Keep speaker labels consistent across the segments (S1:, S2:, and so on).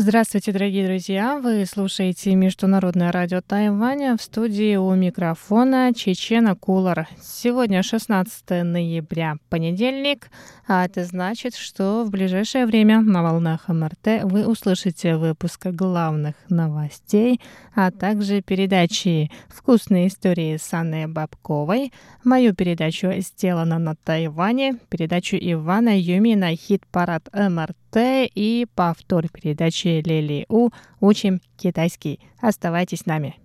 S1: Здравствуйте, дорогие друзья! Вы слушаете Международное радио Тайваня в студии у микрофона Чечена Кулар. Сегодня 16 ноября, понедельник, а это значит, что в ближайшее время на волнах МРТ вы услышите выпуск главных новостей, а также передачи «Вкусные истории» с Анной Бабковой, мою передачу «Сделано на Тайване», передачу Ивана Юмина «Хит-парад МРТ» и повтор передачи Лили У «Учим китайский». Оставайтесь с нами.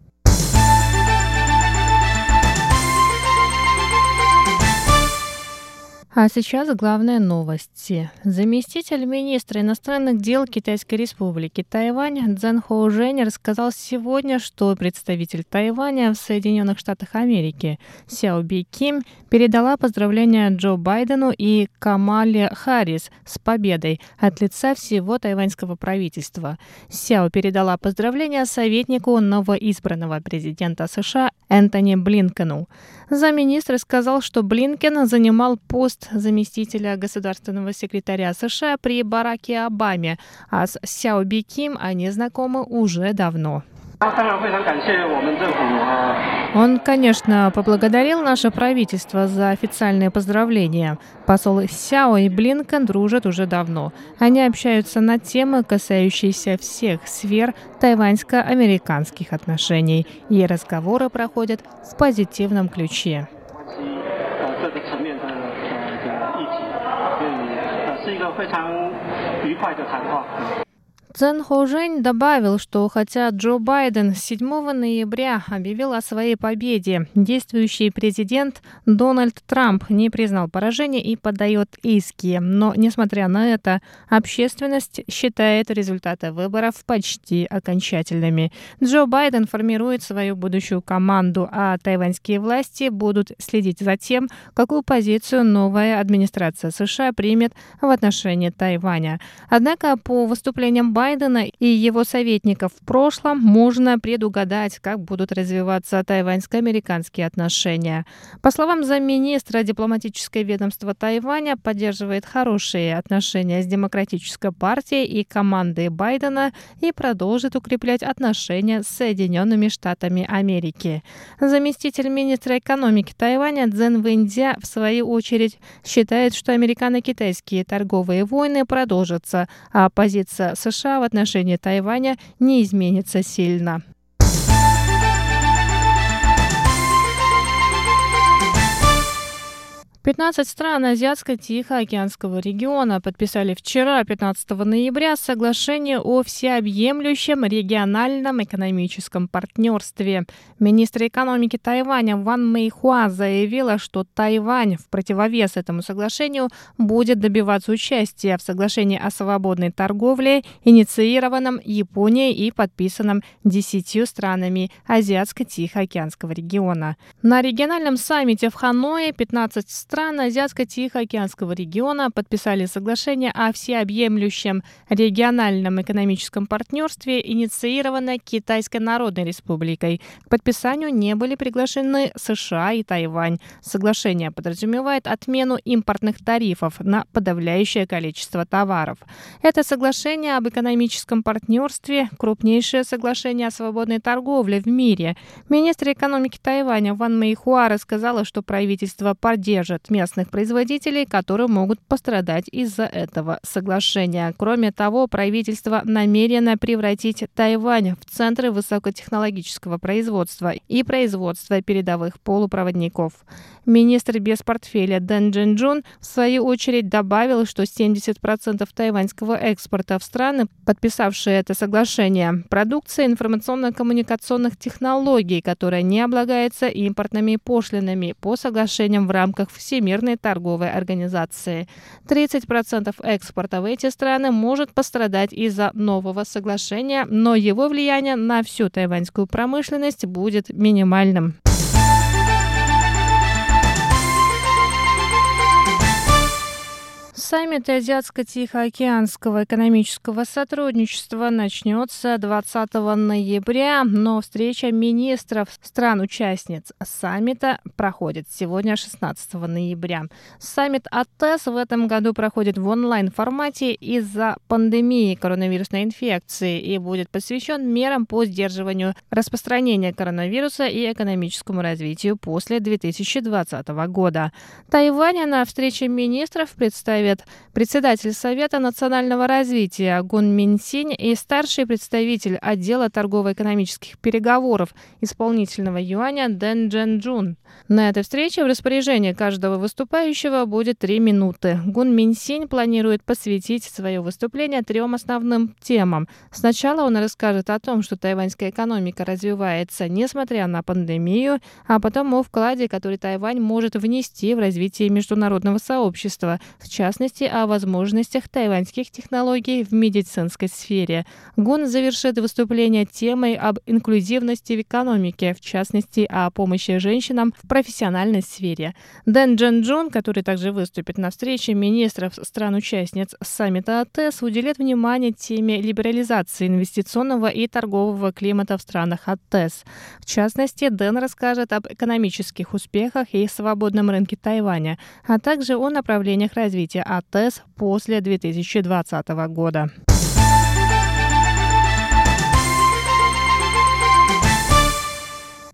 S1: А сейчас главные новости. Заместитель министра иностранных дел Китайской республики Тайвань Цзэн Хоу Жень рассказал сегодня, что представитель Тайваня в Соединенных Штатах Америки Сяо Би Ким передала поздравления Джо Байдену и Камале Харрис с победой от лица всего тайваньского правительства. Сяо передала поздравления советнику новоизбранного президента США Энтони Блинкену. Замминистра сказал, что Блинкен занимал пост заместителя государственного секретаря США при Бараке Обаме, а с Сяо Би Ким они знакомы уже давно. Он, конечно, поблагодарил наше правительство за официальные поздравления. Посол Сяо и Блинкен дружат уже давно. Они общаются на темы, касающиеся всех сфер тайваньско-американских отношений, и разговоры проходят в позитивном ключе.
S2: 是一个非常愉快的谈话。
S1: Цзэн Хоужень добавил, что хотя Джо Байден 7 ноября объявил о своей победе, действующий президент Дональд Трамп не признал поражение и подает иски. Но, несмотря на это, общественность считает результаты выборов почти окончательными. Джо Байден формирует свою будущую команду, а тайваньские власти будут следить за тем, какую позицию новая администрация США примет в отношении Тайваня. Однако по выступлениям Байдена Байдена и его советников в прошлом можно предугадать, как будут развиваться тайваньско-американские отношения. По словам замминистра, дипломатическое ведомство Тайваня поддерживает хорошие отношения с Демократической партией и командой Байдена и продолжит укреплять отношения с Соединенными Штатами Америки. Заместитель министра экономики Тайваня Цзэн Вэньцзя, в свою очередь, считает, что американо-китайские торговые войны продолжатся, а позиция США в отношении Тайваня не изменится сильно. 15 стран Азиатско-Тихоокеанского региона подписали вчера, 15 ноября, соглашение о всеобъемлющем региональном экономическом партнерстве. Министр экономики Тайваня Ван Мэйхуа заявила, что Тайвань в противовес этому соглашению будет добиваться участия в соглашении о свободной торговле, инициированном Японией и подписанном десятью странами Азиатско-Тихоокеанского региона. На региональном саммите в Ханое 15 стран стран Азиатско-Тихоокеанского региона подписали соглашение о всеобъемлющем региональном экономическом партнерстве, инициированное Китайской Народной Республикой. К подписанию не были приглашены США и Тайвань. Соглашение подразумевает отмену импортных тарифов на подавляющее количество товаров. Это соглашение об экономическом партнерстве – крупнейшее соглашение о свободной торговле в мире. Министр экономики Тайваня Ван Мэйхуа рассказала, что правительство поддержит местных производителей, которые могут пострадать из-за этого соглашения. Кроме того, правительство намерено превратить Тайвань в центры высокотехнологического производства и производства передовых полупроводников. Министр без портфеля Дэн Джин в свою очередь добавил, что 70% тайваньского экспорта в страны, подписавшие это соглашение, продукция информационно-коммуникационных технологий, которая не облагается импортными пошлинами по соглашениям в рамках Всемирной торговой организации. 30% экспорта в эти страны может пострадать из-за нового соглашения, но его влияние на всю тайваньскую промышленность будет минимальным. Саммит Азиатско-Тихоокеанского экономического сотрудничества начнется 20 ноября, но встреча министров стран-участниц саммита проходит сегодня 16 ноября. Саммит АТЭС в этом году проходит в онлайн-формате из-за пандемии коронавирусной инфекции и будет посвящен мерам по сдерживанию распространения коронавируса и экономическому развитию после 2020 года. Тайвань на встрече министров представит Совет, председатель Совета национального развития Гун Минсинь и старший представитель отдела торгово-экономических переговоров исполнительного юаня Дэн Джен Джун. На этой встрече в распоряжении каждого выступающего будет три минуты. Гун Минсинь планирует посвятить свое выступление трем основным темам. Сначала он расскажет о том, что тайваньская экономика развивается несмотря на пандемию, а потом о вкладе, который Тайвань может внести в развитие международного сообщества, в частности, частности, о возможностях тайваньских технологий в медицинской сфере. Гун завершит выступление темой об инклюзивности в экономике, в частности, о помощи женщинам в профессиональной сфере. Дэн Джен Джун, который также выступит на встрече министров стран-участниц саммита АТЭС, уделит внимание теме либерализации инвестиционного и торгового климата в странах АТЭС. В частности, Дэн расскажет об экономических успехах и свободном рынке Тайваня, а также о направлениях развития АТЭС после 2020 года.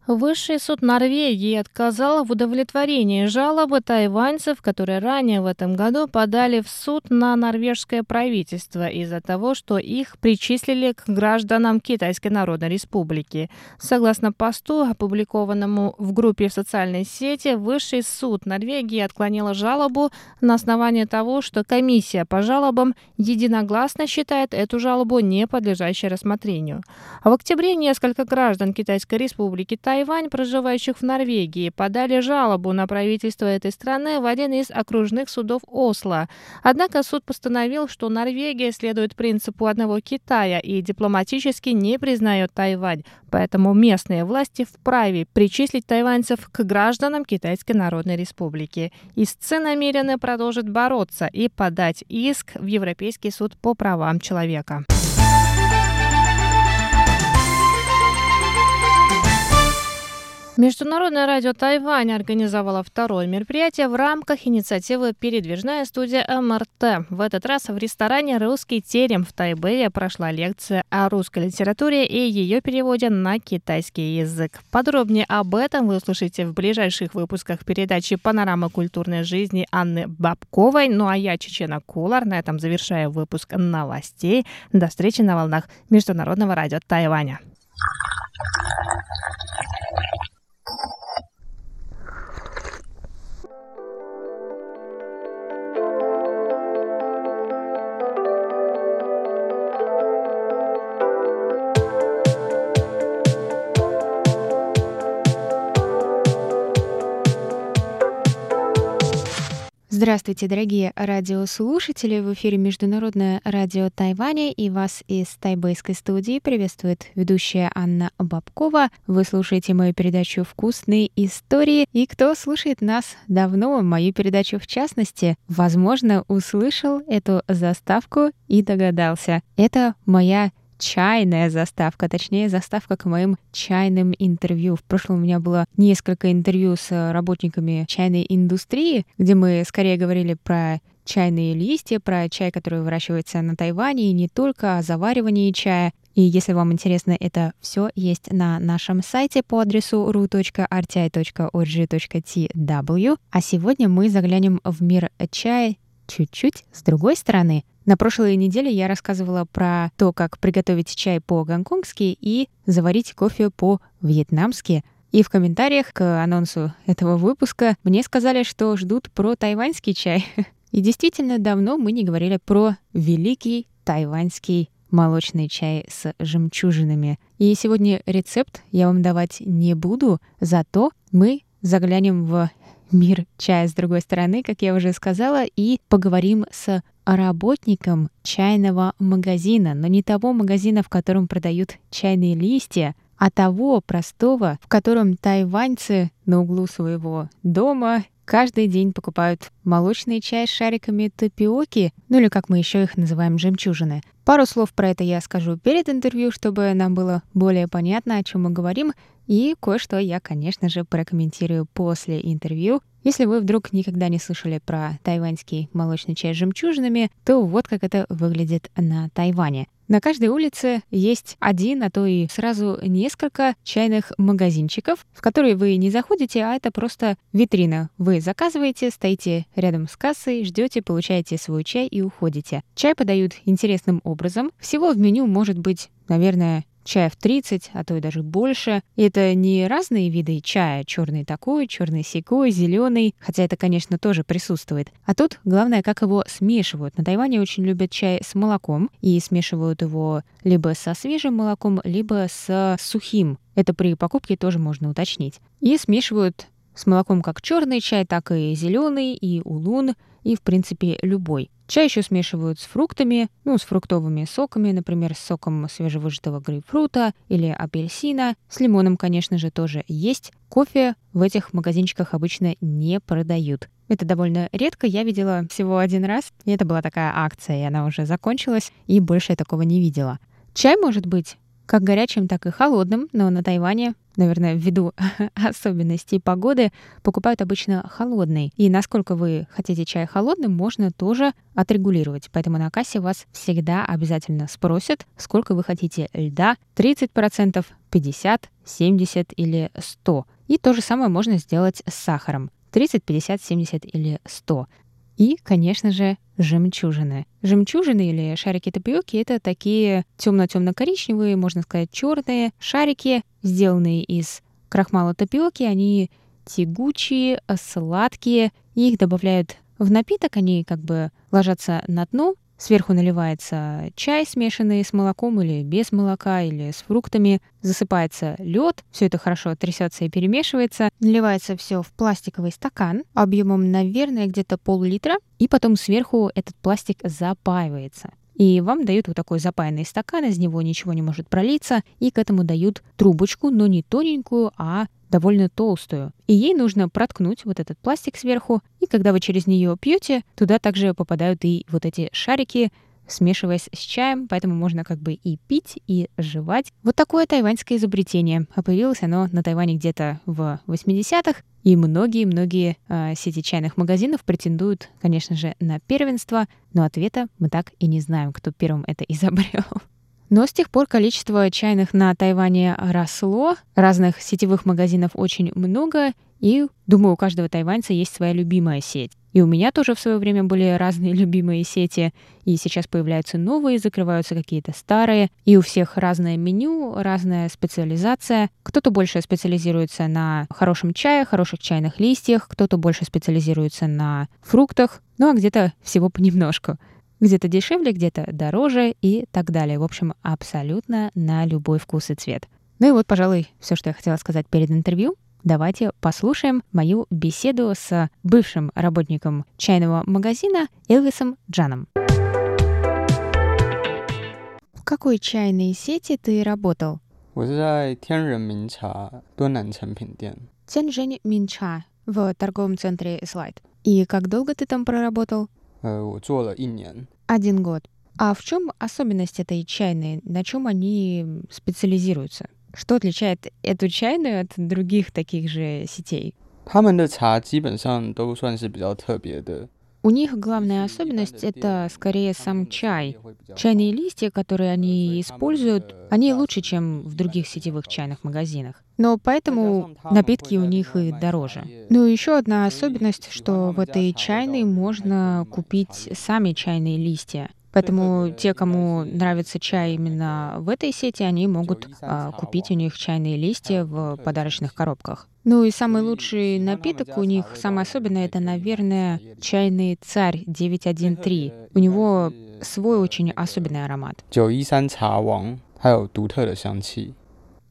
S1: Высший суд Норвегии отказал в удовлетворении жалобы тайваньцев, которые ранее в этом году подали в суд на норвежское правительство из-за того, что их причислили к гражданам Китайской Народной Республики. Согласно посту, опубликованному в группе в социальной сети, Высший суд Норвегии отклонил жалобу на основании того, что комиссия по жалобам единогласно считает эту жалобу не подлежащей рассмотрению. А в октябре несколько граждан Китайской Республики Тайвань Тайвань, проживающих в Норвегии, подали жалобу на правительство этой страны в один из окружных судов Осло. Однако суд постановил, что Норвегия следует принципу одного Китая и дипломатически не признает Тайвань, поэтому местные власти вправе причислить тайваньцев к гражданам Китайской Народной Республики. Истцы намерены продолжить бороться и подать иск в Европейский суд по правам человека. Международное радио Тайвань организовало второе мероприятие в рамках инициативы «Передвижная студия МРТ». В этот раз в ресторане «Русский терем» в Тайбэе прошла лекция о русской литературе и ее переводе на китайский язык. Подробнее об этом вы услышите в ближайших выпусках передачи «Панорама культурной жизни» Анны Бабковой. Ну а я, Чечена Кулар, на этом завершаю выпуск новостей. До встречи на волнах Международного радио Тайваня.
S3: Здравствуйте, дорогие радиослушатели! В эфире Международное радио Тайваня и вас из тайбэйской студии приветствует ведущая Анна Бабкова. Вы слушаете мою передачу «Вкусные истории». И кто слушает нас давно, мою передачу в частности, возможно, услышал эту заставку и догадался. Это моя чайная заставка, точнее заставка к моим чайным интервью. В прошлом у меня было несколько интервью с работниками чайной индустрии, где мы скорее говорили про чайные листья, про чай, который выращивается на Тайване, и не только о заваривании чая. И если вам интересно, это все есть на нашем сайте по адресу ru.rti.org.tw. А сегодня мы заглянем в мир чая чуть-чуть с другой стороны. На прошлой неделе я рассказывала про то, как приготовить чай по-гонконгски и заварить кофе по-вьетнамски. И в комментариях к анонсу этого выпуска мне сказали, что ждут про тайваньский чай. И действительно, давно мы не говорили про великий тайваньский молочный чай с жемчужинами. И сегодня рецепт я вам давать не буду, зато мы заглянем в мир чая с другой стороны, как я уже сказала, и поговорим с работником чайного магазина, но не того магазина, в котором продают чайные листья, а того простого, в котором тайваньцы на углу своего дома каждый день покупают молочный чай с шариками тапиоки, ну или как мы еще их называем, жемчужины. Пару слов про это я скажу перед интервью, чтобы нам было более понятно, о чем мы говорим, и кое-что я, конечно же, прокомментирую после интервью. Если вы вдруг никогда не слышали про тайваньский молочный чай с жемчужинами, то вот как это выглядит на Тайване. На каждой улице есть один, а то и сразу несколько чайных магазинчиков, в которые вы не заходите, а это просто витрина. Вы заказываете, стоите рядом с кассой, ждете, получаете свой чай и уходите. Чай подают интересным образом. Всего в меню может быть, наверное, чая в 30, а то и даже больше. И это не разные виды чая, черный такой, черный секой, зеленый, хотя это, конечно, тоже присутствует. А тут главное, как его смешивают. На Тайване очень любят чай с молоком и смешивают его либо со свежим молоком, либо с сухим. Это при покупке тоже можно уточнить. И смешивают с молоком как черный чай, так и зеленый, и улун, и, в принципе, любой. Чай еще смешивают с фруктами, ну, с фруктовыми соками, например, с соком свежевыжатого грейпфрута или апельсина. С лимоном, конечно же, тоже есть. Кофе в этих магазинчиках обычно не продают. Это довольно редко. Я видела всего один раз, и это была такая акция, и она уже закончилась, и больше я такого не видела. Чай может быть как горячим, так и холодным, но на Тайване наверное, ввиду особенностей погоды, покупают обычно холодный. И насколько вы хотите чай холодным, можно тоже отрегулировать. Поэтому на кассе вас всегда обязательно спросят, сколько вы хотите льда, 30%, 50, 70 или 100. И то же самое можно сделать с сахаром. 30, 50, 70 или 100. И, конечно же, жемчужины. Жемчужины или шарики тапиоки — это такие темно-темно-коричневые, можно сказать, черные шарики, сделанные из крахмала тапиоки. Они тягучие, сладкие. Их добавляют в напиток, они как бы ложатся на дно, Сверху наливается чай, смешанный с молоком или без молока, или с фруктами. Засыпается лед, все это хорошо трясется и перемешивается. Наливается все в пластиковый стакан объемом, наверное, где-то пол-литра. И потом сверху этот пластик запаивается. И вам дают вот такой запаянный стакан, из него ничего не может пролиться, и к этому дают трубочку, но не тоненькую, а довольно толстую. И ей нужно проткнуть вот этот пластик сверху, и когда вы через нее пьете, туда также попадают и вот эти шарики, смешиваясь с чаем, поэтому можно как бы и пить, и жевать. Вот такое тайваньское изобретение. А появилось оно на Тайване где-то в 80-х, и многие-многие э, сети чайных магазинов претендуют, конечно же, на первенство, но ответа мы так и не знаем, кто первым это изобрел. Но с тех пор количество чайных на Тайване росло, разных сетевых магазинов очень много, и, думаю, у каждого тайваньца есть своя любимая сеть. И у меня тоже в свое время были разные любимые сети, и сейчас появляются новые, закрываются какие-то старые, и у всех разное меню, разная специализация. Кто-то больше специализируется на хорошем чае, хороших чайных листьях, кто-то больше специализируется на фруктах, ну а где-то всего понемножку Где-то дешевле, где-то дороже и так далее. В общем, абсолютно на любой вкус и цвет. Ну и вот, пожалуй, все, что я хотела сказать перед интервью. Давайте послушаем мою беседу с бывшим работником чайного магазина Элвисом Джаном. В какой чайной сети ты работал?
S4: 我是在天人茗茶敦南成品店。
S3: Тяньжэнь Минча в торговом центре Слайд. И как долго ты там проработал?
S4: 呃，我做了一年。
S3: Один год. А в чем особенность этой чайной? На чем они специализируются? Что отличает эту чайную от других таких же сетей?
S4: 他们的茶基本上都算是比较特别的。
S3: у них главная особенность — это скорее сам чай. Чайные листья, которые они используют, они лучше, чем в других сетевых чайных магазинах. Но поэтому напитки у них и дороже. Ну и еще одна особенность, что в этой чайной можно купить сами чайные листья. Поэтому те, кому нравится чай именно в этой сети, они могут а, купить у них чайные листья в подарочных коробках. Ну и самый лучший напиток у них, самое особенное, это, наверное, чайный царь 913. У него свой очень особенный аромат.
S4: 九一三茶王，还有独特的香气。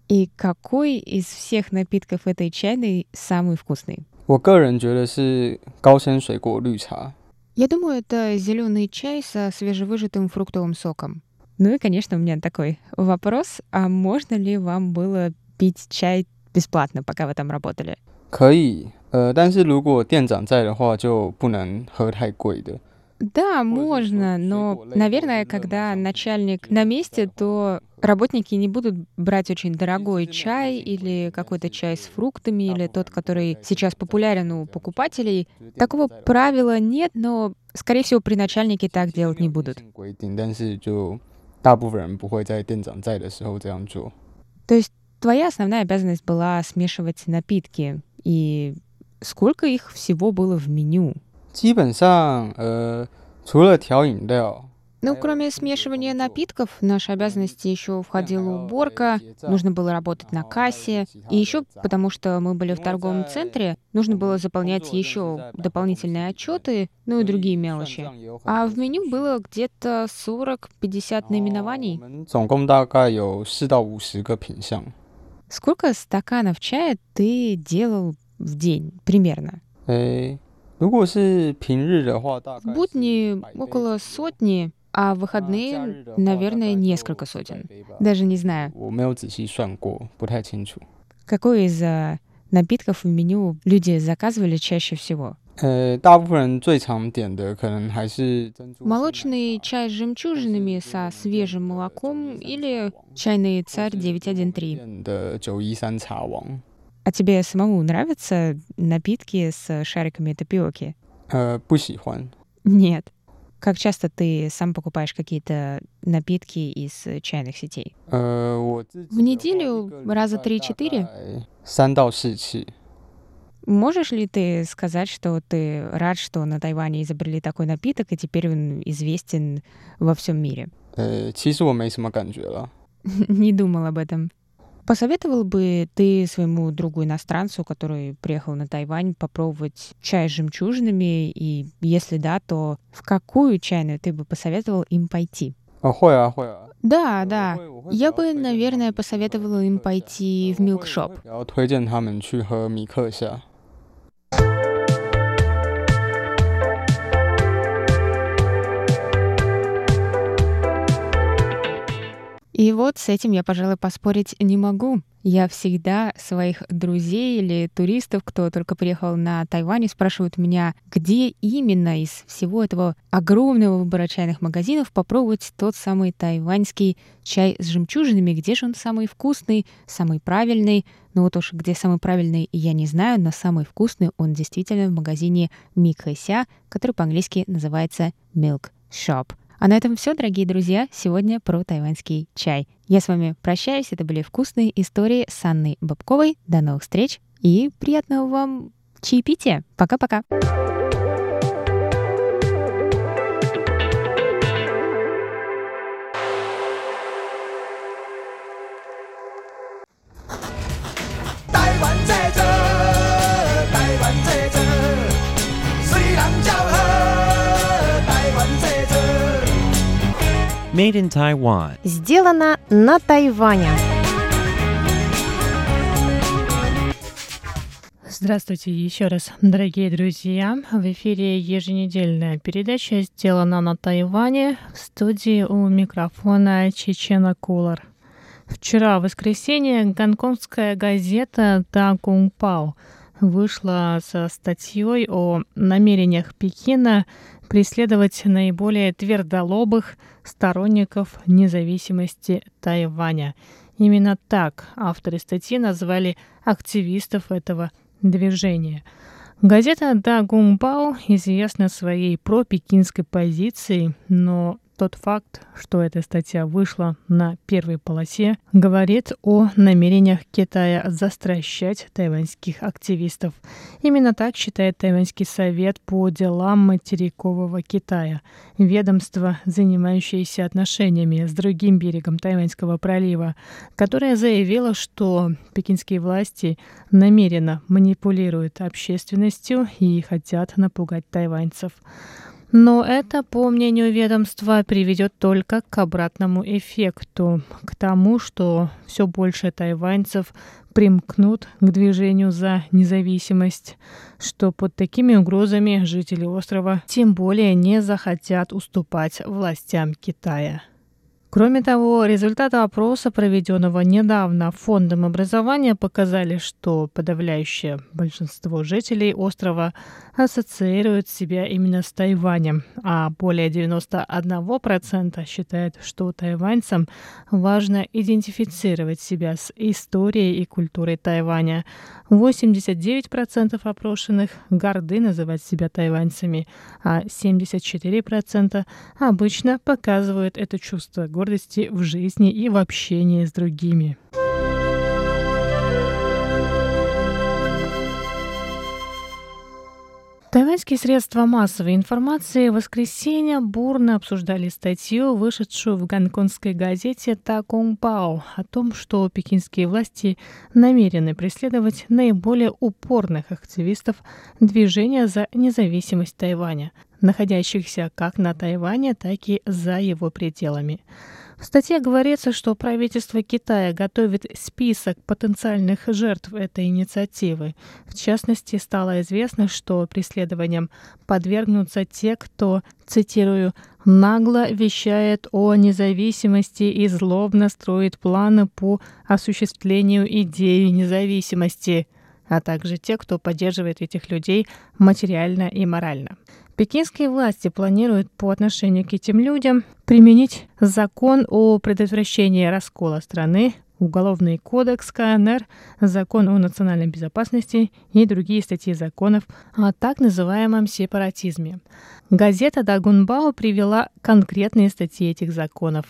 S3: И какой из всех напитков этой чайной самый вкусный?
S4: 我个人觉得是高鲜水果绿茶。
S3: Я думаю, это зеленый чай со свежевыжатым фруктовым соком. Ну и, конечно, у меня такой вопрос. А можно ли вам было пить чай бесплатно, пока вы там работали?
S4: 可以， 呃，但是如果店长在的话，就不能喝太贵的。
S3: да, можно, но, наверное, когда начальник на месте, то работники не будут брать очень дорогой чай или какой-то чай с фруктами или тот, который сейчас популярен у покупателей. Такого правила нет, но, скорее всего, при начальнике так делать не будут. То есть твоя основная обязанность была смешивать напитки, и сколько их всего было в меню?
S4: 基本上，呃，除了调饮料，
S3: Ну, кроме смешивания напитков, в наши обязанности еще входила уборка, нужно было работать на кассе, и еще, потому что мы были в торговом центре, нужно было заполнять еще дополнительные отчеты, ну и другие мелочи. А в меню было где-то 40-50
S4: 我
S3: наименований.
S4: 们总共大概有四到五十个品项。
S3: Сколько стаканов чая ты делал в день примерно?
S4: 诶，如果是平日的话，大
S3: Будни около сотни, а выходные, наверное, несколько сотен. Даже не знаю. Какой из э, напитков в меню люди заказывали чаще всего? Молочный чай с жемчужинами со свежим молоком или чайный царь 913. А тебе самому нравятся напитки с шариками тапиоки?
S4: Э,
S3: Нет. Как часто ты сам покупаешь какие-то напитки из чайных сетей? В неделю раза
S4: три-четыре.
S3: Можешь ли ты сказать, что ты рад, что на Тайване изобрели такой напиток, и теперь он известен во всем мире? Не думал об этом. Посоветовал бы ты своему другу иностранцу, который приехал на Тайвань, попробовать чай с жемчужинами? И если да, то в какую чайную ты бы посоветовал им пойти? Да, да. Я бы, наверное, посоветовала им пойти в
S4: милкшоп.
S3: И вот с этим я, пожалуй, поспорить не могу. Я всегда своих друзей или туристов, кто только приехал на Тайвань, спрашивают меня, где именно из всего этого огромного выбора чайных магазинов попробовать тот самый тайваньский чай с жемчужинами, где же он самый вкусный, самый правильный. Ну вот уж где самый правильный, я не знаю, но самый вкусный он действительно в магазине Микхэся, который по-английски называется Milk Shop. А на этом все, дорогие друзья. Сегодня про тайваньский чай. Я с вами прощаюсь. Это были вкусные истории с Анной Бабковой. До новых встреч и приятного вам чаепития. Пока-пока.
S5: Made in Taiwan.
S6: Сделано на Тайване.
S1: Здравствуйте еще раз, дорогие друзья. В эфире еженедельная передача «Сделана на Тайване» в студии у микрофона Чечена Кулар. Вчера, в воскресенье, гонконгская газета «Да Гунгпао» вышла со статьей о намерениях Пекина преследовать наиболее твердолобых сторонников независимости Тайваня. Именно так авторы статьи назвали активистов этого движения. Газета «Да Гунгбао» известна своей пропекинской позицией, но тот факт, что эта статья вышла на первой полосе, говорит о намерениях Китая застращать тайваньских активистов. Именно так считает Тайваньский совет по делам материкового Китая, ведомство, занимающееся отношениями с другим берегом Тайваньского пролива, которое заявило, что пекинские власти намеренно манипулируют общественностью и хотят напугать тайваньцев. Но это, по мнению ведомства, приведет только к обратному эффекту, к тому, что все больше тайваньцев примкнут к движению за независимость, что под такими угрозами жители острова тем более не захотят уступать властям Китая. Кроме того, результаты опроса, проведенного недавно Фондом образования, показали, что подавляющее большинство жителей острова ассоциируют себя именно с Тайванем, а более 91% считают, что тайваньцам важно идентифицировать себя с историей и культурой Тайваня. 89% опрошенных горды называть себя тайваньцами, а 74% обычно показывают это чувство гордости в жизни и в общении с другими. Тайваньские средства массовой информации в воскресенье бурно обсуждали статью, вышедшую в гонконгской газете «Таконгпао» о том, что пекинские власти намерены преследовать наиболее упорных активистов движения за независимость Тайваня, находящихся как на Тайване, так и за его пределами. В статье говорится, что правительство Китая готовит список потенциальных жертв этой инициативы. В частности, стало известно, что преследованиям подвергнутся те, кто, цитирую, нагло вещает о независимости и злобно строит планы по осуществлению идеи независимости, а также те, кто поддерживает этих людей материально и морально. Пекинские власти планируют по отношению к этим людям применить закон о предотвращении раскола страны, Уголовный кодекс КНР, Закон о национальной безопасности и другие статьи законов о так называемом сепаратизме. Газета Дагунбао привела конкретные статьи этих законов.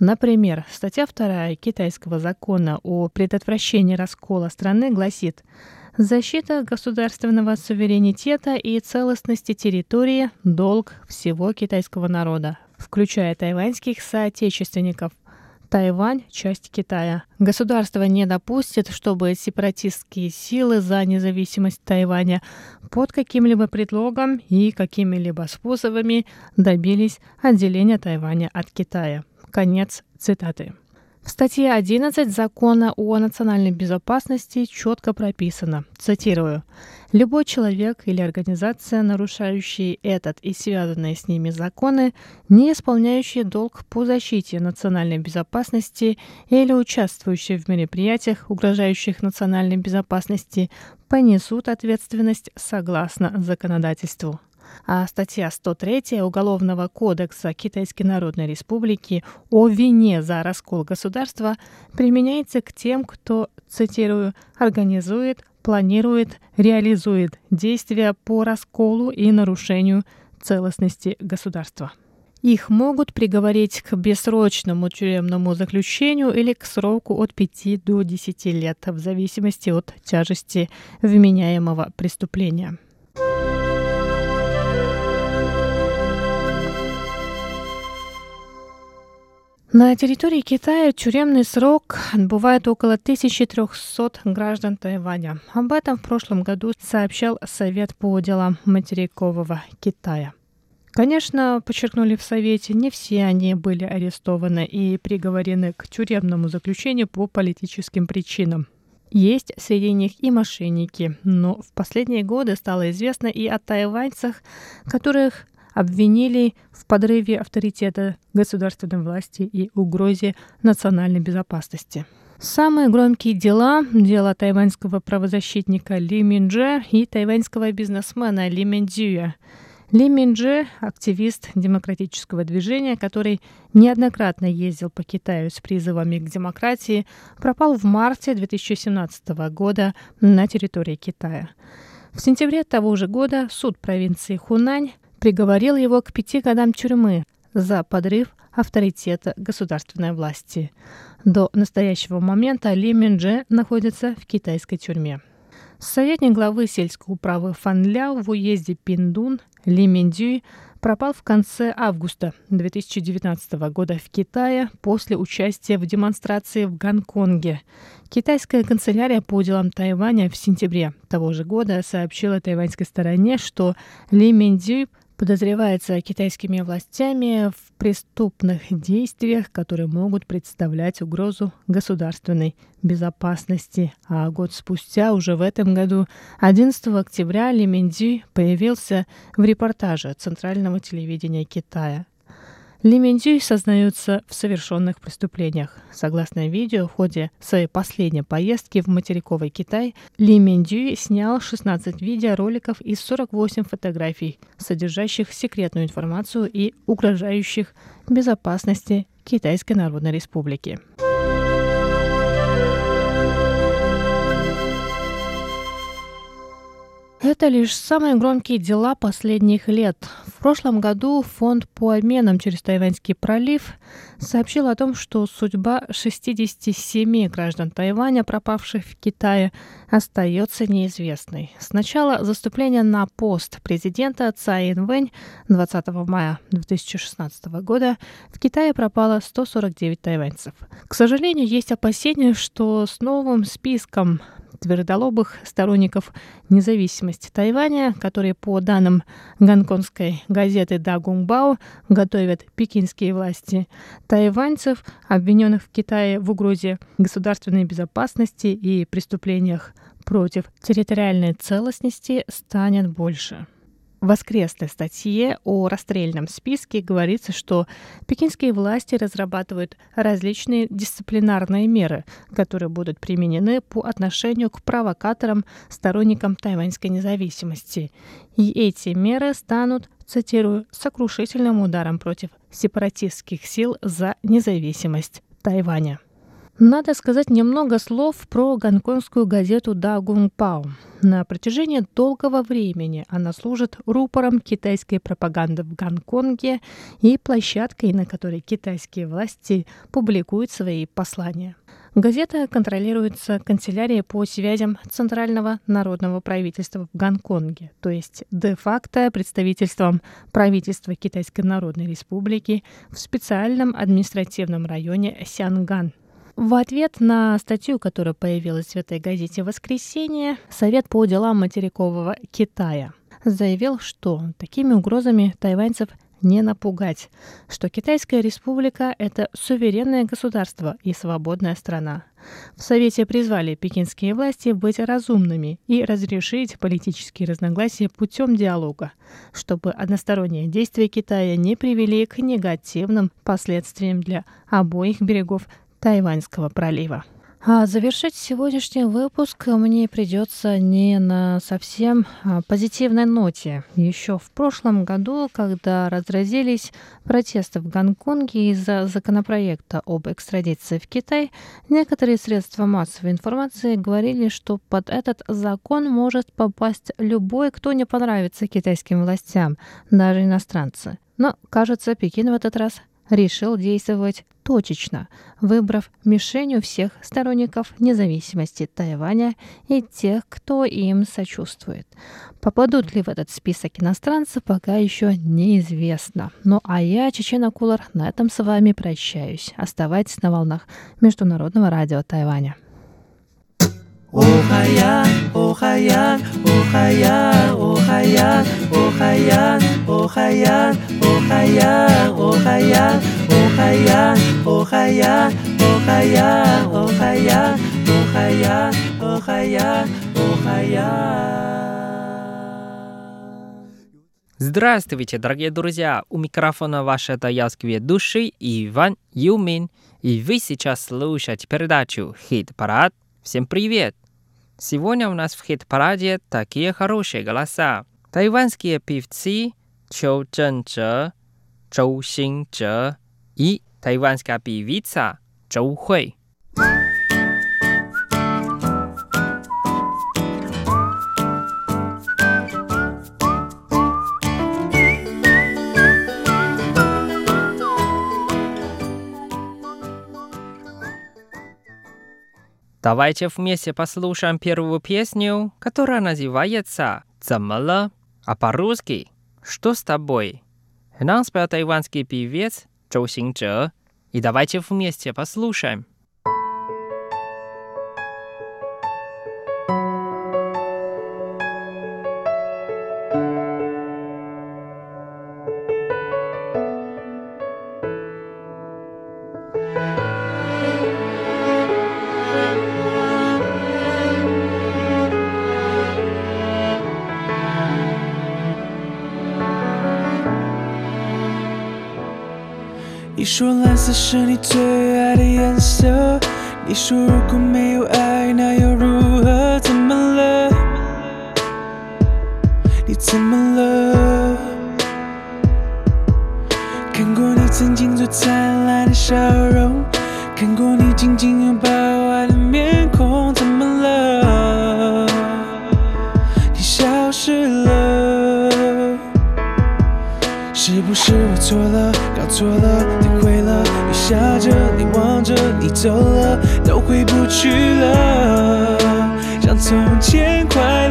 S1: Например, статья 2 китайского закона о предотвращении раскола страны гласит – Защита государственного суверенитета и целостности территории – долг всего китайского народа, включая тайваньских соотечественников. Тайвань – часть Китая. Государство не допустит, чтобы сепаратистские силы за независимость Тайваня под каким-либо предлогом и какими-либо способами добились отделения Тайваня от Китая. Конец цитаты. В статье 11 Закона о национальной безопасности четко прописано, цитирую, «Любой человек или организация, нарушающие этот и связанные с ними законы, не исполняющие долг по защите национальной безопасности или участвующие в мероприятиях, угрожающих национальной безопасности, понесут ответственность согласно законодательству». А статья 103 Уголовного кодекса Китайской Народной Республики о вине за раскол государства применяется к тем, кто, цитирую, организует, планирует, реализует действия по расколу и нарушению целостности государства. Их могут приговорить к бессрочному тюремному заключению или к сроку от 5 до 10 лет, в зависимости от тяжести вменяемого преступления. На территории Китая тюремный срок отбывает около 1300 граждан Тайваня. Об этом в прошлом году сообщал Совет по делам материкового Китая. Конечно, подчеркнули в Совете, не все они были арестованы и приговорены к тюремному заключению по политическим причинам. Есть среди них и мошенники, но в последние годы стало известно и о тайваньцах, которых обвинили в подрыве авторитета государственной власти и угрозе национальной безопасности. Самые громкие дела – дело тайваньского правозащитника Ли Миндже и тайваньского бизнесмена Ли Миндзюя. Ли Миндже – активист демократического движения, который неоднократно ездил по Китаю с призывами к демократии, пропал в марте 2017 года на территории Китая. В сентябре того же года суд провинции Хунань приговорил его к пяти годам тюрьмы за подрыв авторитета государственной власти. До настоящего момента Ли Миндже находится в китайской тюрьме. Советник главы сельской управы Фан Ляо в уезде Пиндун Ли Миндюй пропал в конце августа 2019 года в Китае после участия в демонстрации в Гонконге. Китайская канцелярия по делам Тайваня в сентябре того же года сообщила тайваньской стороне, что Ли Миндюй подозревается китайскими властями в преступных действиях, которые могут представлять угрозу государственной безопасности. А год спустя, уже в этом году, 11 октября Ли Минди появился в репортаже Центрального телевидения Китая. Ли Миндзюй сознается в совершенных преступлениях. Согласно видео, в ходе своей последней поездки в материковый Китай Ли Миндзюй снял 16 видеороликов и 48 фотографий, содержащих секретную информацию и угрожающих безопасности Китайской Народной Республики. Это лишь самые громкие дела последних лет. В прошлом году Фонд по обменам через Тайваньский пролив сообщил о том, что судьба 67 граждан Тайваня, пропавших в Китае, остается неизвестной. С начала заступления на пост президента Цай Инвэнь 20 мая 2016 года в Китае пропало 149 тайваньцев. К сожалению, есть опасения, что с новым списком твердолобых сторонников независимости Тайваня, которые, по данным гонконгской газеты «Да Гунгбао», готовят пекинские власти тайваньцев, обвиненных в Китае в угрозе государственной безопасности и преступлениях против территориальной целостности, станет больше воскресной статье о расстрельном списке говорится, что пекинские власти разрабатывают различные дисциплинарные меры, которые будут применены по отношению к провокаторам, сторонникам тайваньской независимости. И эти меры станут, цитирую, сокрушительным ударом против сепаратистских сил за независимость Тайваня. Надо сказать немного слов про гонконгскую газету «Да Гунпао». На протяжении долгого времени она служит рупором китайской пропаганды в Гонконге и площадкой, на которой китайские власти публикуют свои послания. Газета контролируется канцелярией по связям Центрального народного правительства в Гонконге, то есть де-факто представительством правительства Китайской Народной Республики в специальном административном районе Сянган – в ответ на статью, которая появилась в этой газете в воскресенье, Совет по делам материкового Китая заявил, что такими угрозами тайваньцев не напугать, что Китайская республика – это суверенное государство и свободная страна. В Совете призвали пекинские власти быть разумными и разрешить политические разногласия путем диалога, чтобы односторонние действия Китая не привели к негативным последствиям для обоих берегов Тайваньского пролива. А завершить сегодняшний выпуск мне придется не на совсем а, позитивной ноте. Еще в прошлом году, когда разразились протесты в Гонконге из-за законопроекта об экстрадиции в Китай, некоторые средства массовой информации говорили, что под этот закон может попасть любой, кто не понравится китайским властям, даже иностранцы. Но, кажется, Пекин в этот раз решил действовать точечно, выбрав мишенью всех сторонников независимости Тайваня и тех, кто им сочувствует. Попадут ли в этот список иностранцы, пока еще неизвестно. Ну а я, Чечена Кулар, на этом с вами прощаюсь. Оставайтесь на волнах Международного радио Тайваня.
S7: Здравствуйте, дорогие друзья! У микрофона ваша таялский души Иван Юмин, и вы сейчас слушаете передачу «Хит-парад». Всем привет! Сегодня у нас в хит-параде такие хорошие голоса. Тайванские певцы Чоу Чжэнчжэ, Чоу Синчжэ и тайванская певица Чоу Хуэй. Давайте вместе послушаем первую песню, которая называется «Замало», а по-русски «Что с тобой?». Нам спел тайванский певец Чжоу Синчжэ, и давайте вместе послушаем.
S8: 是你最爱的颜色你说如果没有爱那又走了都回不去了。像从前快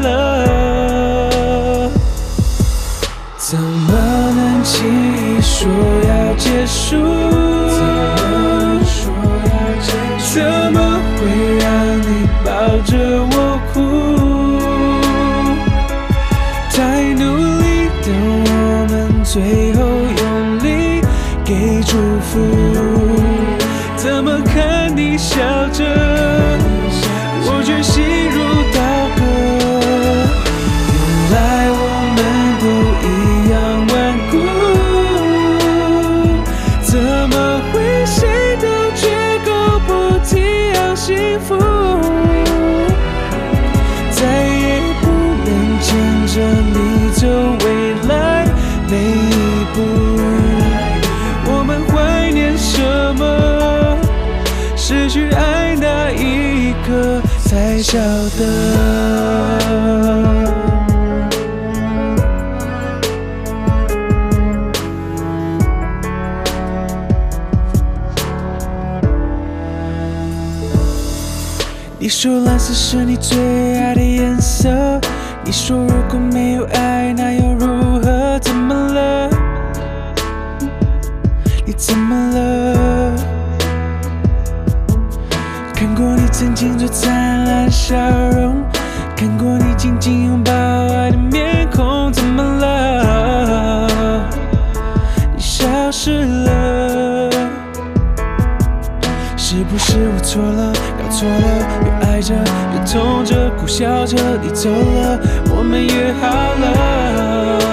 S8: 是你最爱的颜色。你说如果没有爱，那又如何？怎么了？你怎么了？看过你曾经最灿烂的笑容，看过你紧紧拥抱爱的面孔。怎么了？你消失了。是不是我错了？搞错了。爱着又痛着苦笑着你走了我们约好了。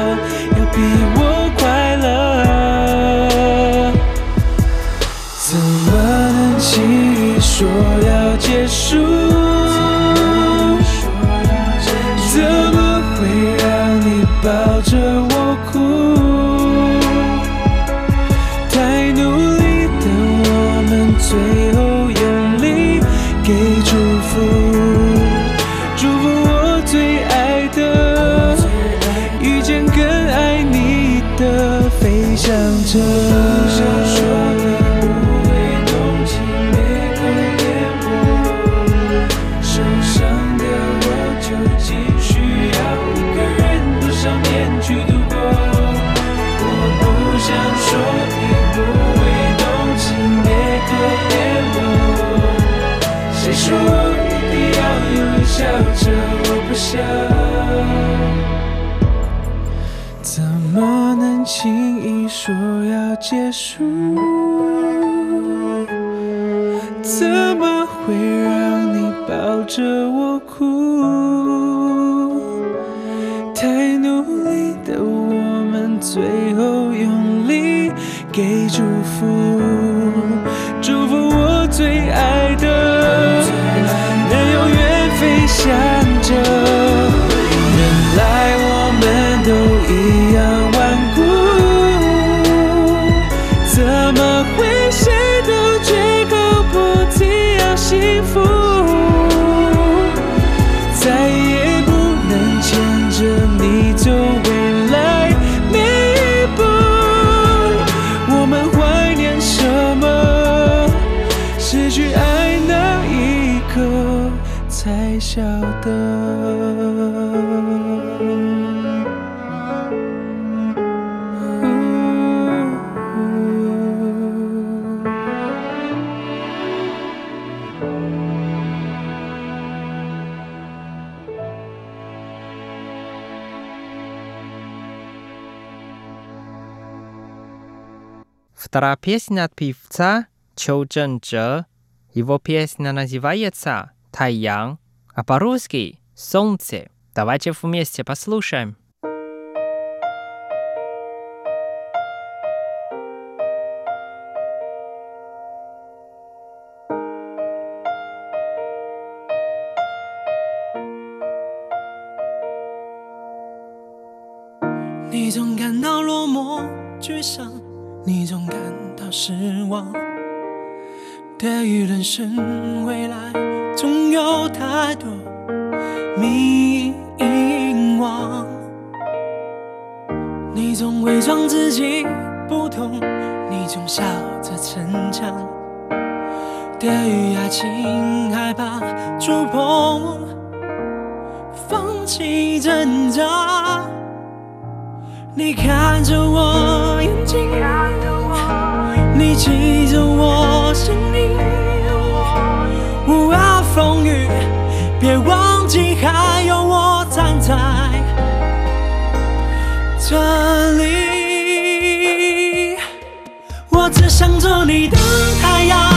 S7: Вторая песня от певца Чоу Чжэн Его песня называется «Тайян», а по-русски «Солнце». Давайте вместе послушаем.
S9: 对于人生未来总有太多迷惘你总伪装自己不痛你总笑着逞强。对于爱情害怕触碰放弃挣扎。你看着我眼睛你记着我，心里，无啊风雨，别忘记还有我站在这里，我只想做你的太阳。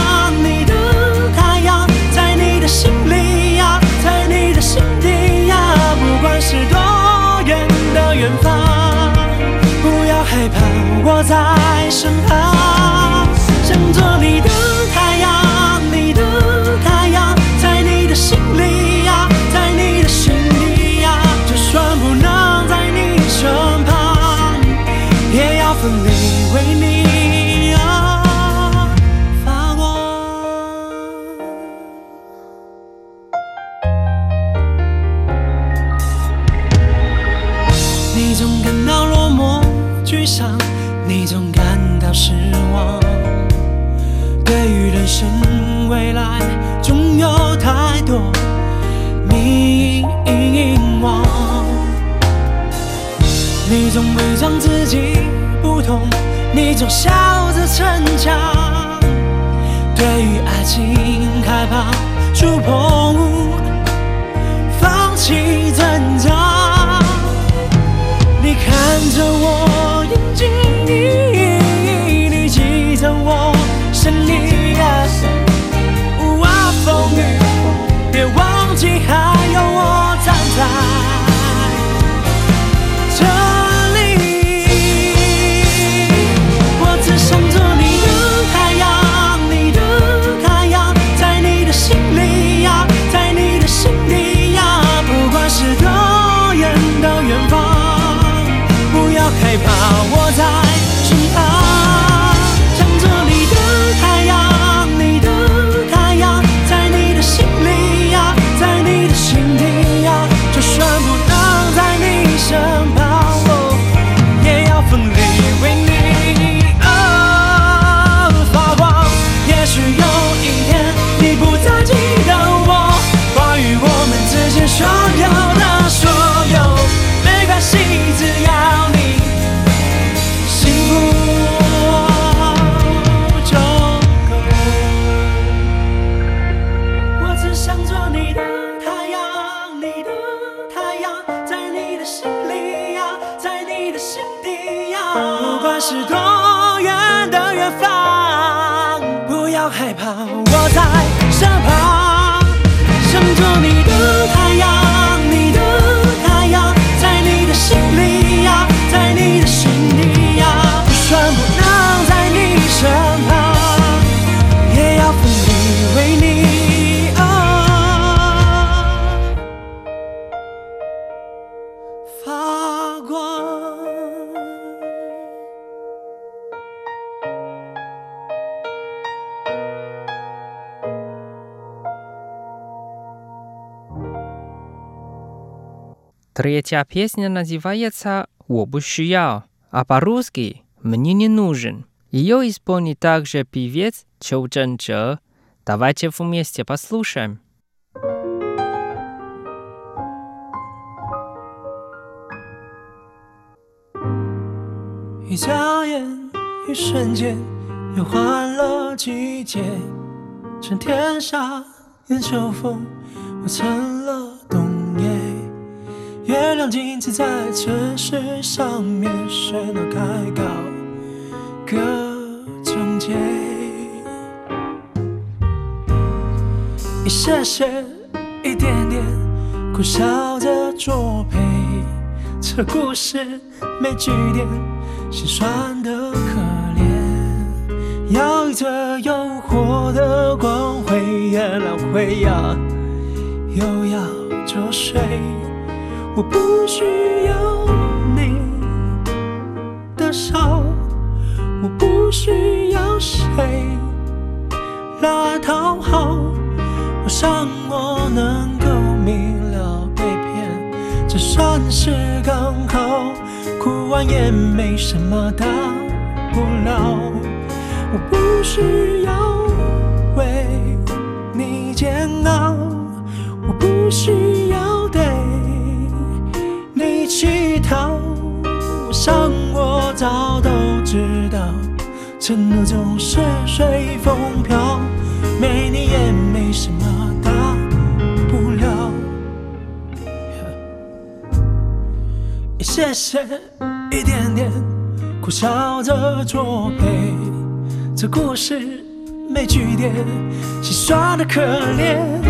S7: Третья песня называется «Wo а по-русски «Мне не нужен». Ее исполнит также певец Чоу Чжэн Чжэ. Давайте вместе послушаем.
S9: 一眨眼，一瞬间，又换了季节。趁天下烟秋风，我成了冬。月亮镜子在城市上面喧闹开搞各种节，一些些，一点点，苦笑着作陪。这故事没句点，心酸的可怜。摇曳着诱惑的光辉，月亮会呀又要着睡。我不需要你的手我不需要谁来讨好我想我能够明了被骗这算是刚好哭完也没什么大。不了我不需要为你煎熬我不需要对乞讨。我想我早都知道，承诺总是随风飘，没你也没什么大不了。一些些，一点点，苦笑着作陪。这故事没句点，心酸的可怜。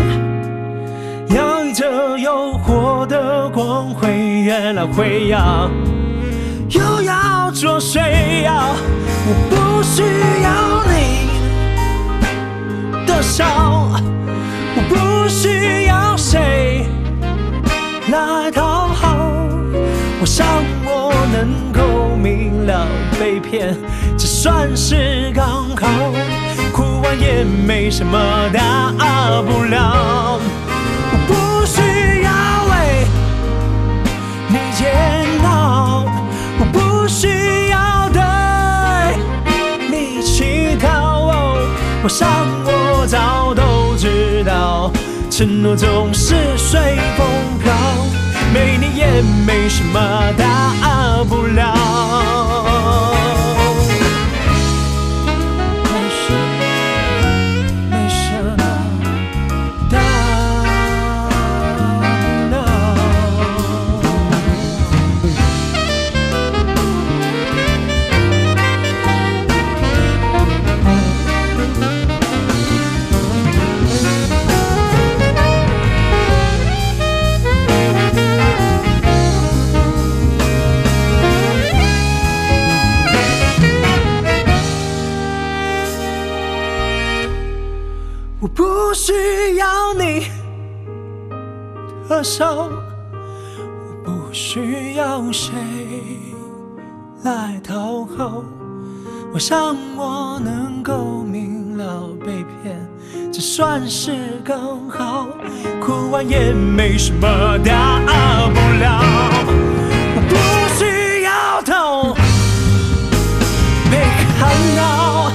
S9: 洋溢着诱惑的光辉，越来会要，又要作祟呀。我不需要你的笑，我不需要谁来讨好。我想我能够明了被骗，这算是刚好。哭完也没什么大不了。我想我早都知道，承诺总是随风飘。没你也没什么大不了。的手，我不需要谁来讨好。我想我能够明了被骗，这算是刚好。哭完也没什么大不了。我不需要痛被看到，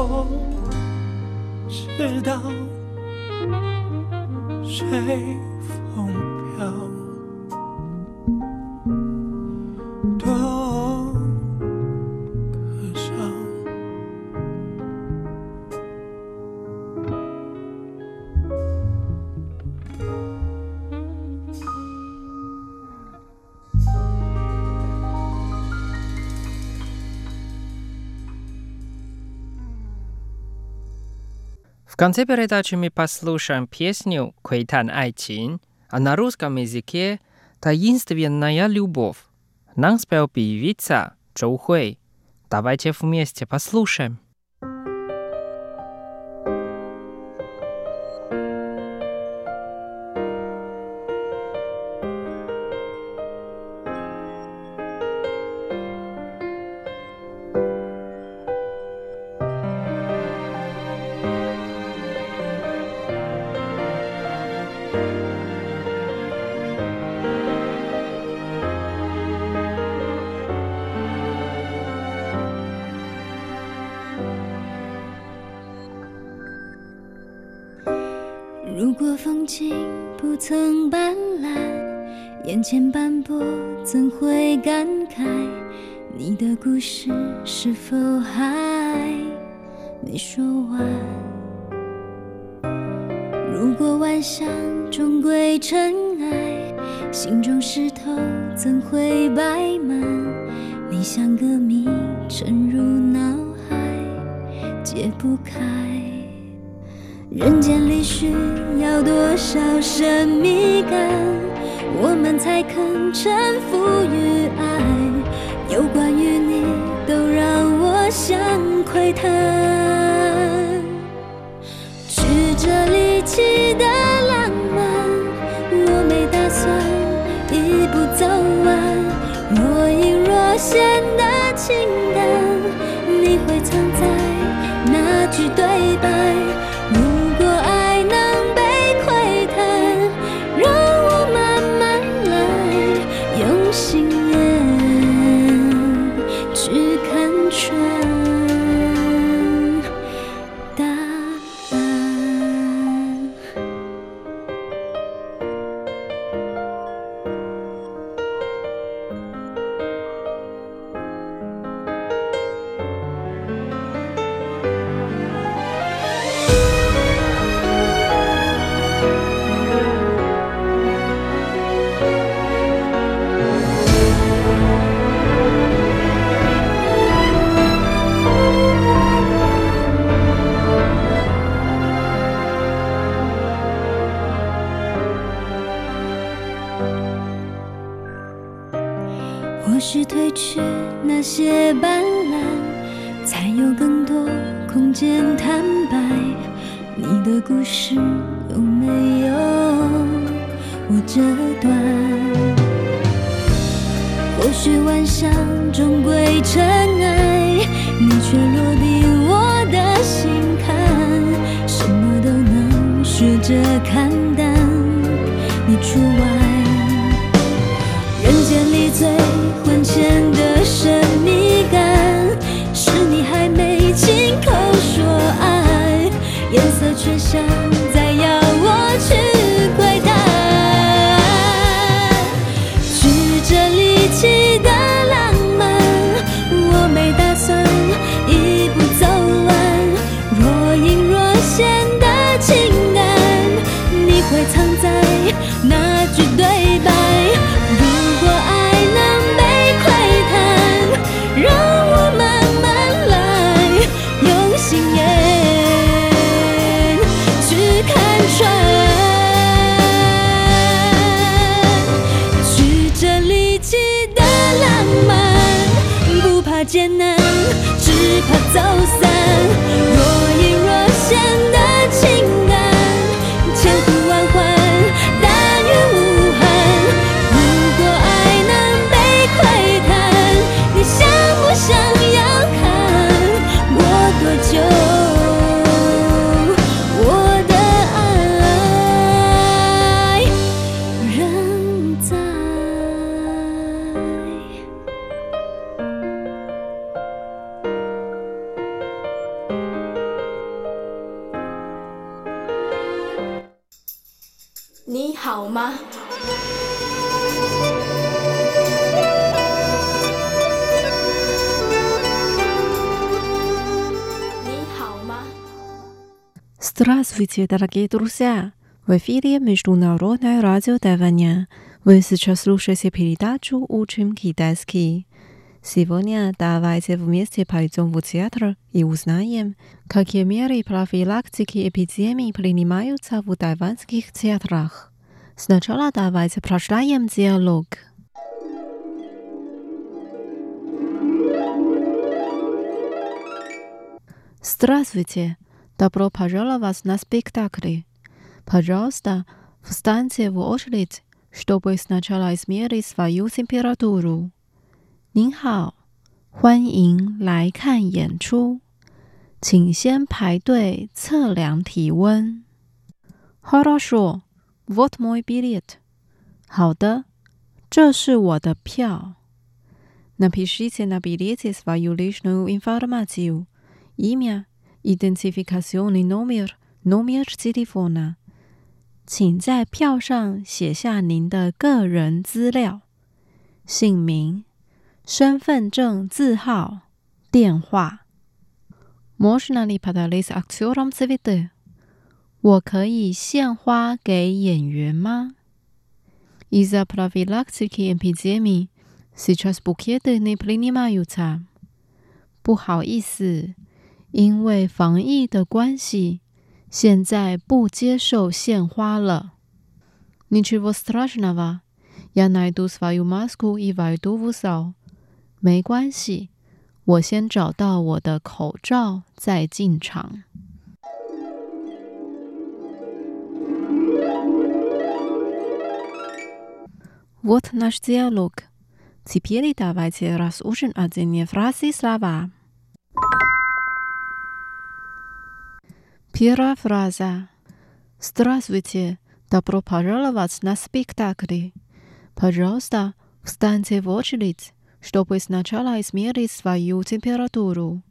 S9: 我知道
S7: 谁 конце передачи мы послушаем песню «Куэйтан Айчин», а на русском языке «Таинственная любовь». Нам спел певица Чоу Хуэй. Давайте вместе послушаем.
S10: “人间里需要多少神秘感？我们才肯臣服于爱。有关于你，都让我想窥探。曲折离奇的浪漫，我没打算一步走完。若隐若现的情感，你会藏在哪句对白？
S11: Здравствуйте, дорогие друзья! В эфире Международное радио Тайваня. Вы сейчас слушаете передачу «Учим китайский». Сегодня давайте вместе пойдем в театр и узнаем, какие меры профилактики эпидемии принимаются в тайванских театрах. Сначала давайте прочитаем диалог. Здравствуйте! Добро пожаловать на спектакль. Пожалуйста, встаньте в очередь, чтобы сначала измерить свою температуру. 您好，欢迎来看演出，请先排队测量体温。Хорошо, вот мой билет. 好的，这是我的票。Напишите на билете свою личную информацию. Имя, identificationi nomir nomir city fauna 请在票上写下您的个人资料姓名身份证字号电话 motionaly pada lisa akzoram civita 我可以献花给演员吗 iza prfila ciki and pizemi sitras bookier de ni plini matuta 不好意思因为防疫的关系，现在不接受献花了。Ничего страшного. Я найду свою маску и войду в зал。没关系，我先找到我的口罩再进场。Вот наш диалог. Теперь давайте разучим отдельные фразы и слова. Первая фраза. Здравствуйте. Добро пожаловать на спектакль. Пожалуйста, встаньте в очередь, чтобы сначала измерить свою температуру.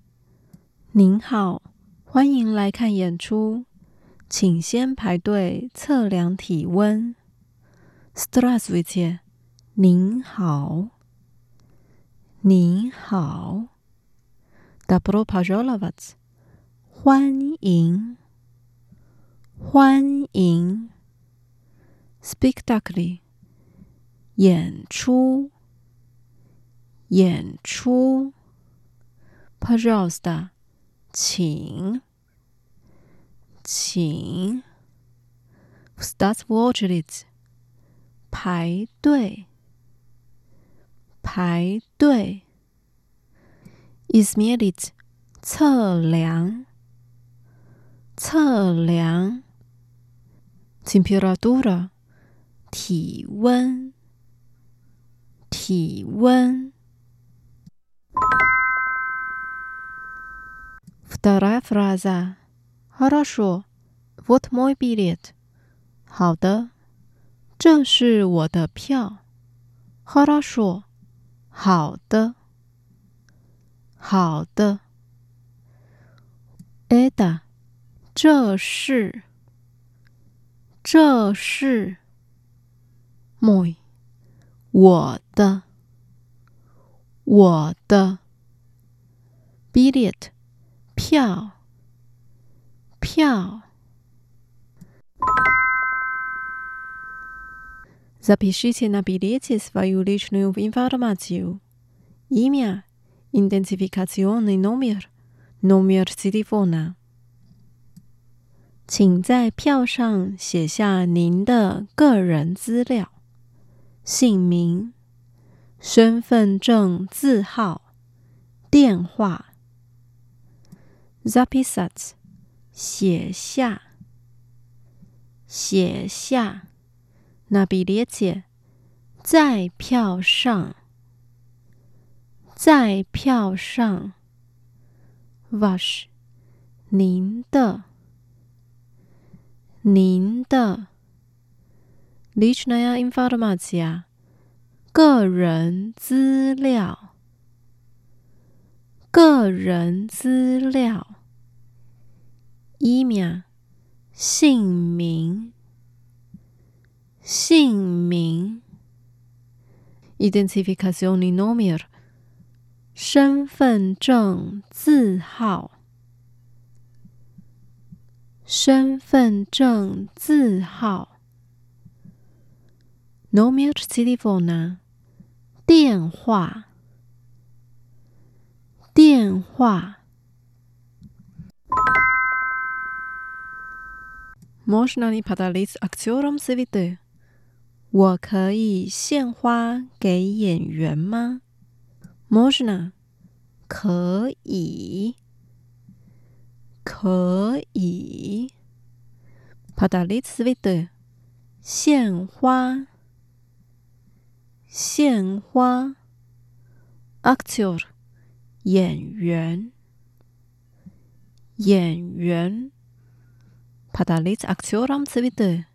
S11: 您好，欢迎来看演出，请先排队测量体温。Здравствуйте，您好，您好。Добро пожаловать， 欢迎欢迎 speak duckly 演出演出 p a r o s t a 请请 Start watching it 排队排队 is made it 测量。测量。Температура，体温，体温。Вторая фраза. Хорошо. Вот мой билет. 好的，这是我的票。Хорошо. 好的，好的。Это. 这是，这是。Мой. 我的，我的。Билет. 票，票。Запишите на билете свою личную информацию. Имя, идентификационный номер, номер телефона. 请在票上写下您的个人资料：姓名、身份证字号、电话。Zapisat，写下，写下。那比列姐在票上，在票上。Vash，您的，您的。Lichnaya informacija，个人资料，个人资料。Email，姓名，姓名。Identificazione numero，身份证字号，身份证字号。Numero telefono，电话，电话。Можно ли подарить актерам цветы？我可以献花给演员吗？Можно，可以， 可以。Pada lit svit，献花，献花。Actor，演员，演员。Podalit actoram svit，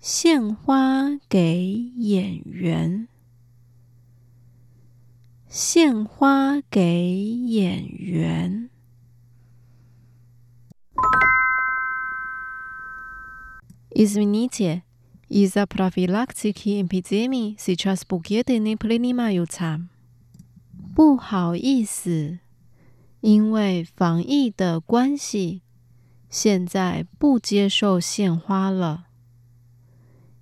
S11: 献花给演员。献花给演员。Извините, из-за профилактики эпидемии сейчас букеты не принимаются。不好意思，因为防疫的关系。现在不接受献花了。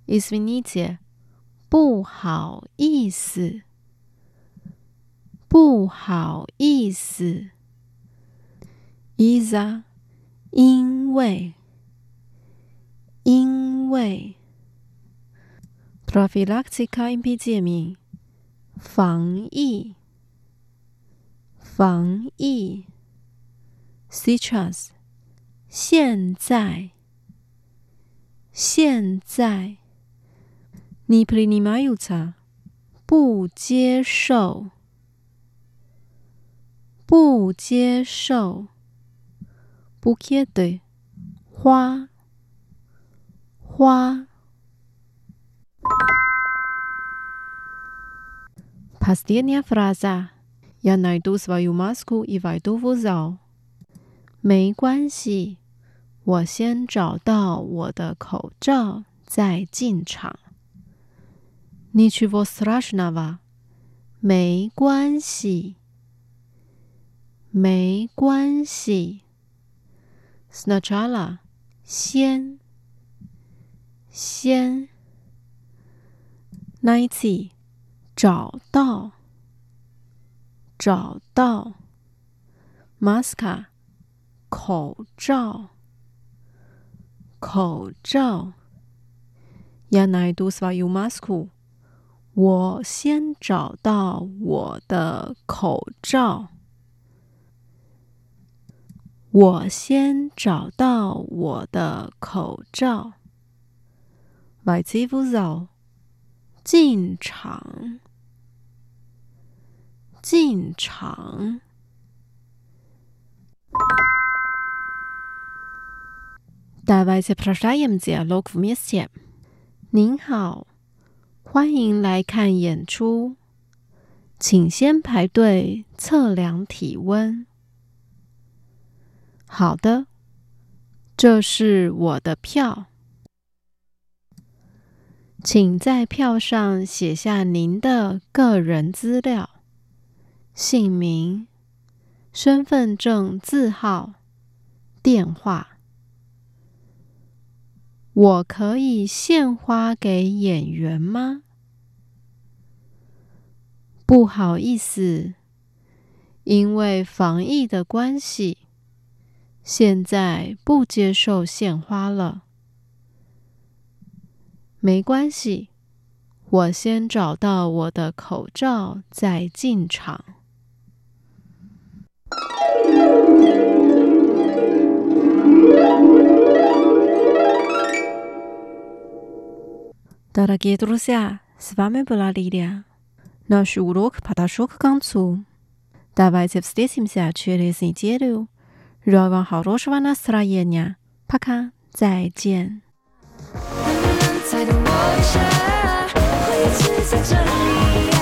S11: Извините，不好意思，不好意思。Isa， 因为因为 prophylactic copy 界面防疫防疫 citrus 现在现在，nepri nima utah 不接受不接受 Букеты，花，花。Последняя фраза. Я найду свою маску и войду в зал. 没关系，我先找到我的口罩再进场。Ничего страшного，没关系，没关系。 Сначала，先，先。Найти，找到，找到。Маска。口罩，口罩。Я найду свою маску。我先找到我的口罩。 我先找到我的口罩。Войти в зал。进场，进场。Давайте прощаем диалог вместе。您好，欢迎来看演出，请先排队测量体温。 好的，这是我的票，请在票上写下您的个人资料：姓名、身份证字号、电话。我可以献花给演员吗？不好意思，因为防疫的关系，现在不接受献花了。没关系，我先找到我的口罩再进场。Дорогие друзья, с вами была Лилия. Наш урок подошел к концу. Давайте встретимся через неделю. Желаю вам хорошего настроения. Пока. 再见。
S12: 墙在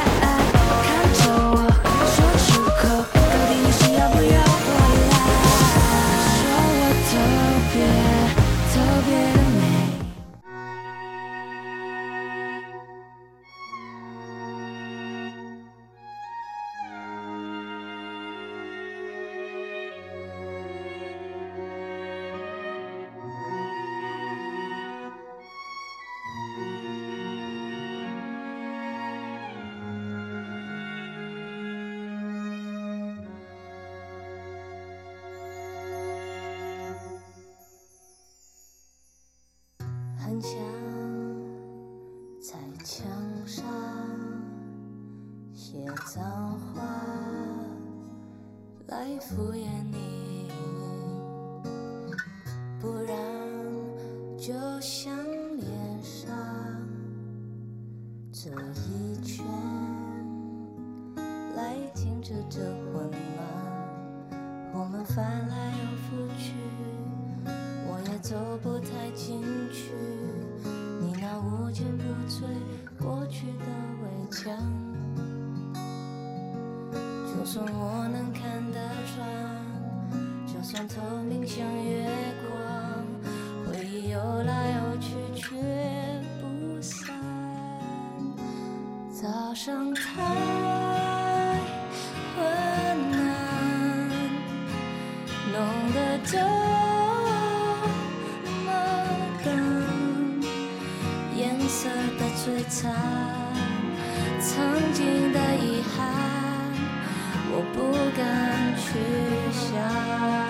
S12: 墙在墙上写脏话来敷衍你，不然就像脸上这一圈来停止这就算我能看得穿，就算透明像月光，回忆游来游去却不散。早上太昏暗，弄得这么淡，颜色的。摧残，曾经的遗憾，我不敢去想。